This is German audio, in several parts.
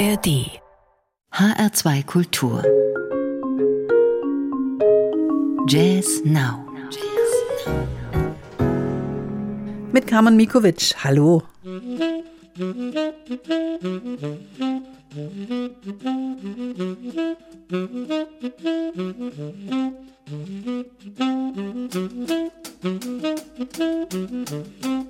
ARD HR2 Kultur Jazz Now Mit Carmen Mikovic. Hallo. Osho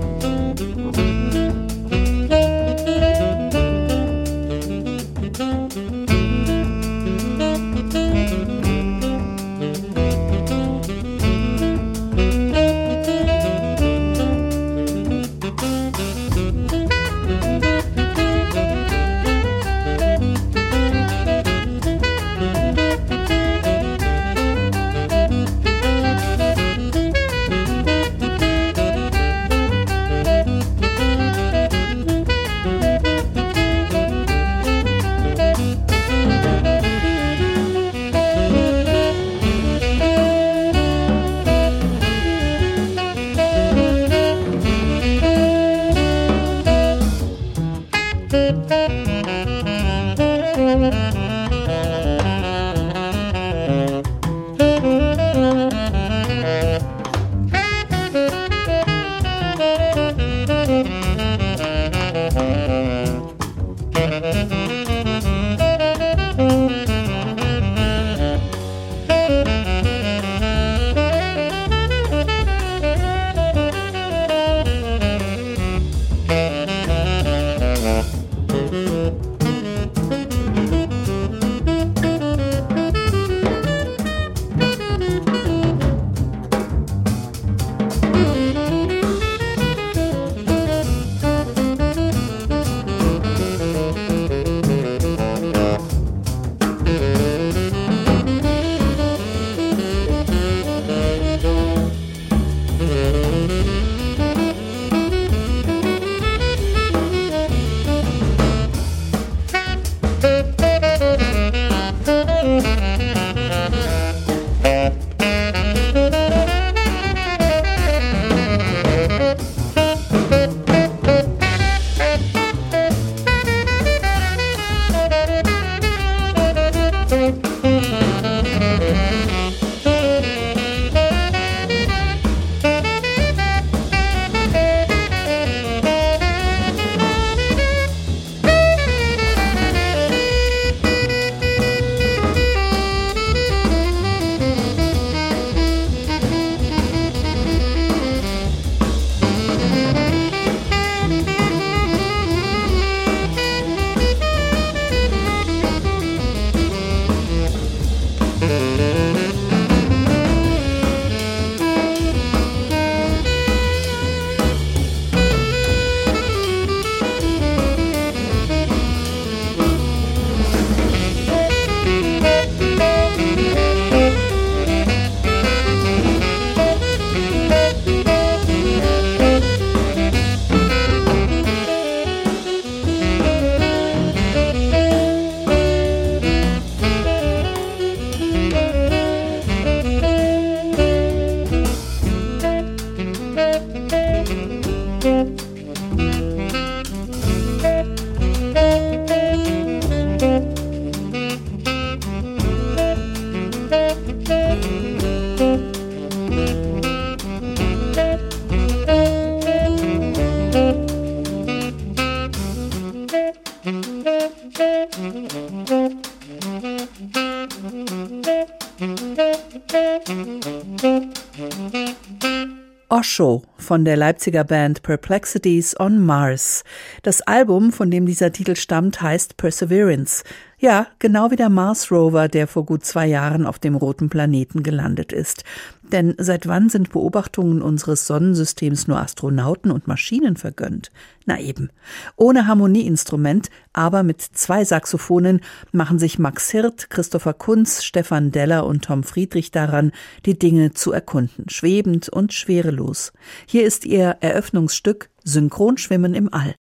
von der Leipziger Band Perplexities on Mars. Das Album, von dem dieser Titel stammt, heißt Perseverance. Ja, genau wie der Mars Rover, der vor gut zwei Jahren auf dem roten Planeten gelandet ist. Denn seit wann sind Beobachtungen unseres Sonnensystems nur Astronauten und Maschinen vergönnt? Na eben. Ohne Harmonieinstrument, aber mit zwei Saxophonen machen sich Max Hirt, Christopher Kunz, Stefan Deller und Tom Friedrich daran, die Dinge zu erkunden, schwebend und schwerelos. Hier ist ihr Eröffnungsstück Synchronschwimmen im All.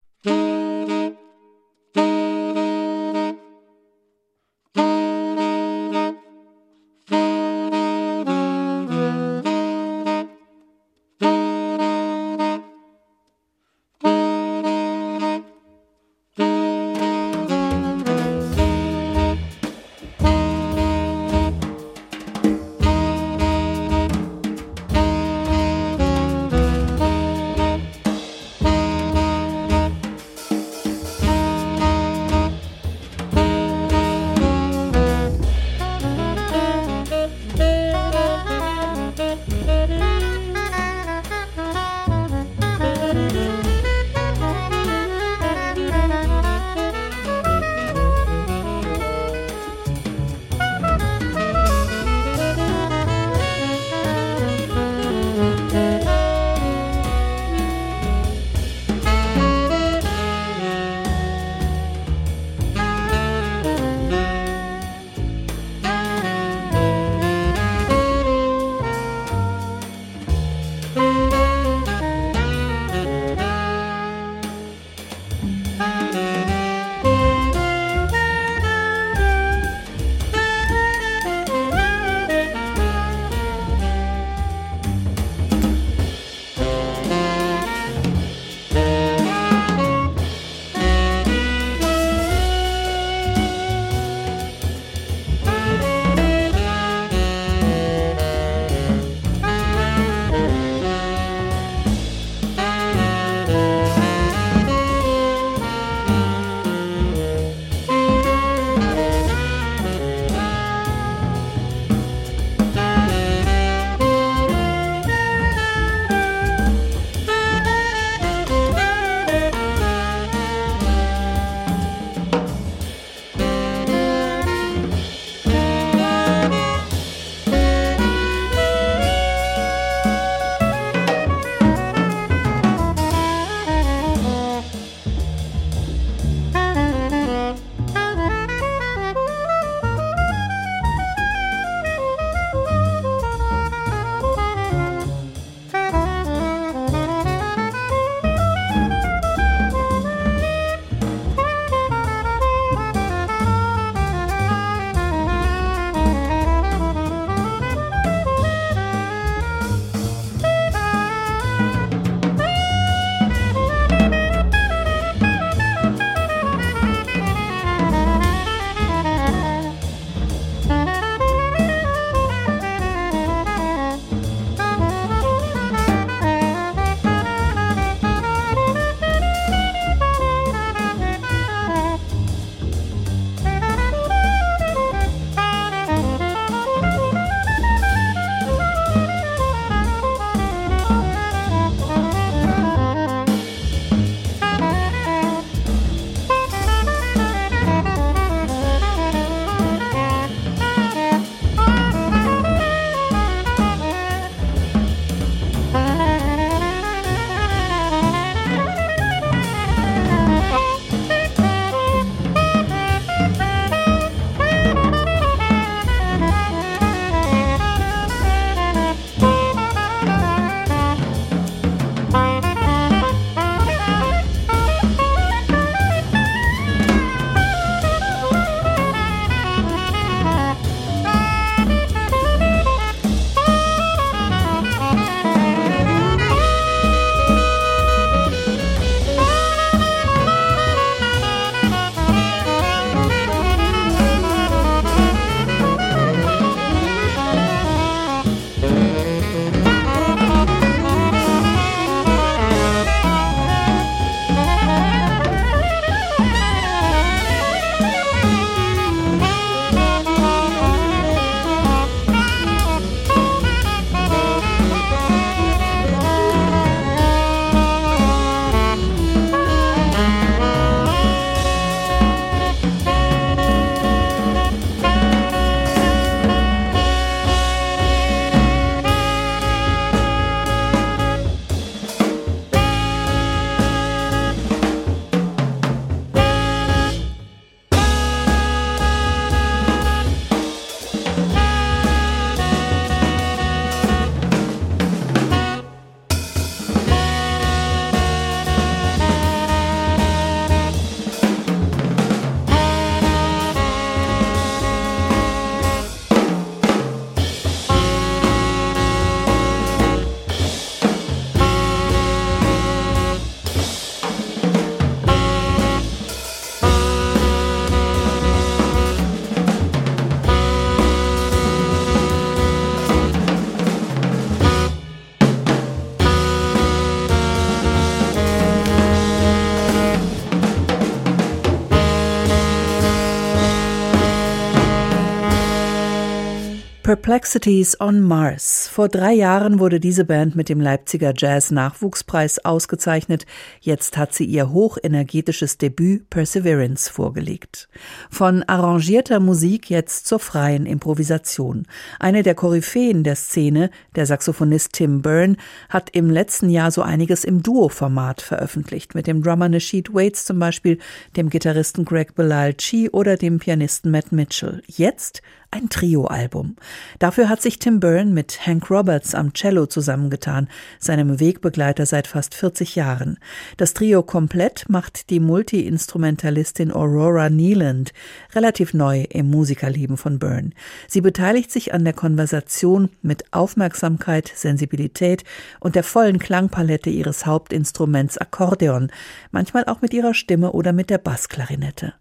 per Perplexities on Mars. Vor drei Jahren wurde diese Band mit dem Leipziger Jazz-Nachwuchspreis ausgezeichnet. Jetzt hat sie ihr hochenergetisches Debüt Perseverance vorgelegt. Von arrangierter Musik jetzt zur freien Improvisation. Eine der Koryphäen der Szene, der Saxophonist Tim Byrne, hat im letzten Jahr so einiges im Duo-Format veröffentlicht. Mit dem Drummer Nasheed Waits zum Beispiel, dem Gitarristen Greg Belalchi oder dem Pianisten Matt Mitchell. Jetzt ein Trio-Album. Dafür hat sich Tim Byrne mit Hank Roberts am Cello zusammengetan, seinem Wegbegleiter seit fast 40 Jahren. Das Trio komplett macht die Multi-Instrumentalistin Aurora Neeland, relativ neu im Musikerleben von Byrne. Sie beteiligt sich an der Konversation mit Aufmerksamkeit, Sensibilität und der vollen Klangpalette ihres Hauptinstruments Akkordeon, manchmal auch mit ihrer Stimme oder mit der Bassklarinette.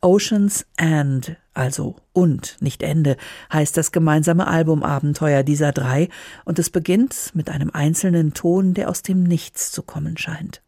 Oceans and, also und, nicht Ende, heißt das gemeinsame Albumabenteuer dieser drei, und es beginnt mit einem einzelnen Ton, der aus dem Nichts zu kommen scheint.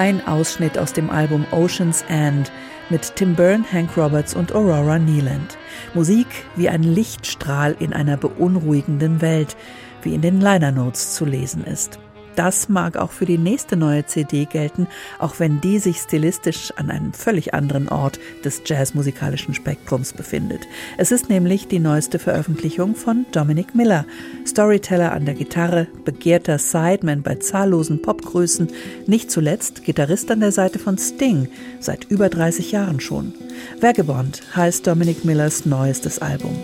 Ein Ausschnitt aus dem Album Ocean's End mit Tim Byrne, Hank Roberts und Aurora Neeland. Musik wie ein Lichtstrahl in einer beunruhigenden Welt, wie in den Liner Notes zu lesen ist. Das mag auch für die nächste neue CD gelten, auch wenn die sich stilistisch an einem völlig anderen Ort des jazzmusikalischen Spektrums befindet. Es ist nämlich die neueste Veröffentlichung von Dominic Miller, Storyteller an der Gitarre, begehrter Sideman bei zahllosen Popgrößen, nicht zuletzt Gitarrist an der Seite von Sting, seit über 30 Jahren schon. Vagabond heißt Dominic Millers neuestes Album.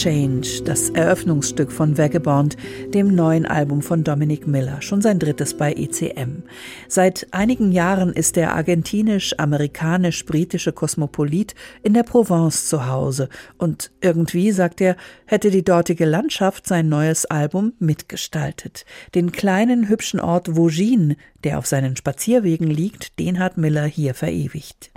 Change, das Eröffnungsstück von Vagabond, dem neuen Album von Dominic Miller, schon sein drittes bei ECM. Seit einigen Jahren ist der argentinisch-amerikanisch-britische Kosmopolit in der Provence zu Hause und irgendwie, sagt er, hätte die dortige Landschaft sein neues Album mitgestaltet. Den kleinen hübschen Ort Vaugines, der auf seinen Spazierwegen liegt, den hat Miller hier verewigt.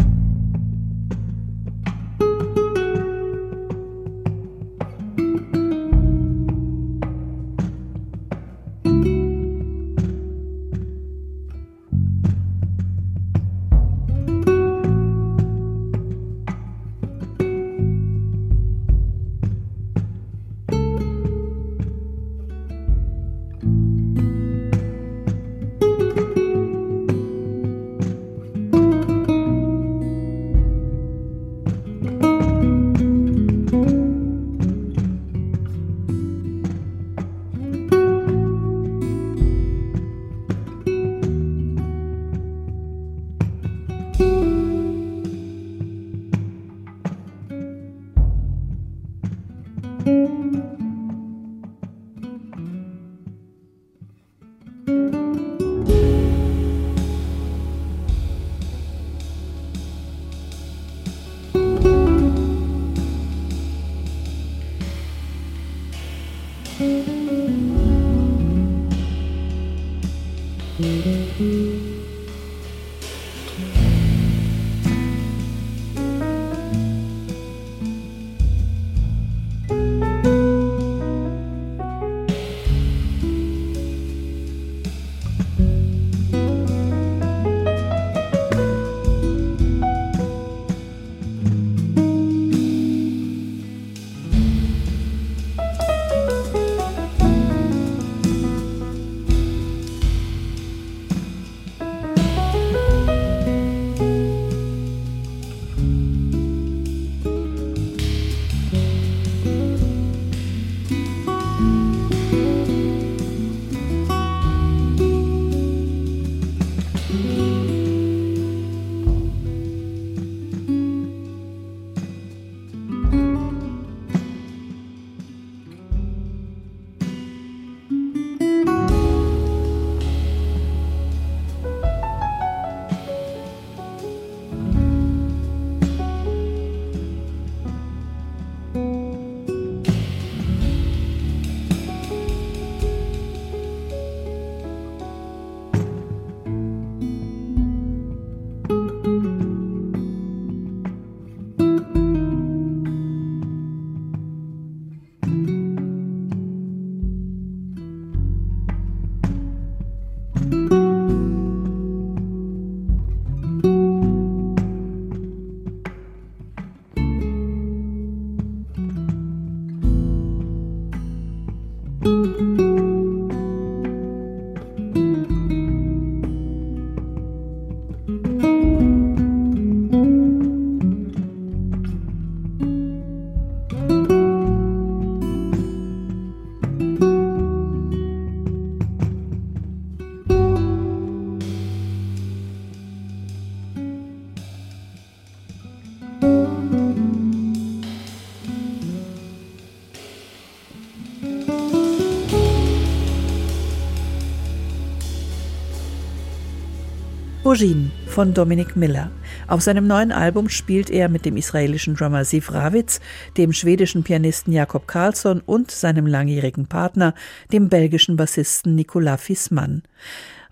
Bojin von Dominik Miller. Auf seinem neuen Album spielt er mit dem israelischen Drummer Siv Ravitz, dem schwedischen Pianisten Jakob Karlsson und seinem langjährigen Partner, dem belgischen Bassisten Nicolas Fissmann.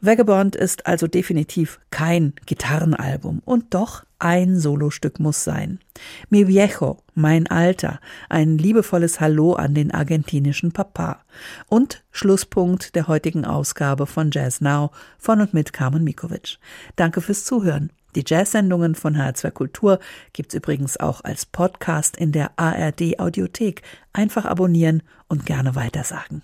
Vagabond ist also definitiv kein Gitarrenalbum und doch ein Solostück muss sein. Mi viejo, mein Alter, ein liebevolles Hallo an den argentinischen Papa. Und Schlusspunkt der heutigen Ausgabe von Jazz Now von und mit Carmen Mikovic. Danke fürs Zuhören. Die Jazz-Sendungen von HR2 Kultur gibt's übrigens auch als Podcast in der ARD Audiothek. Einfach abonnieren und gerne weitersagen.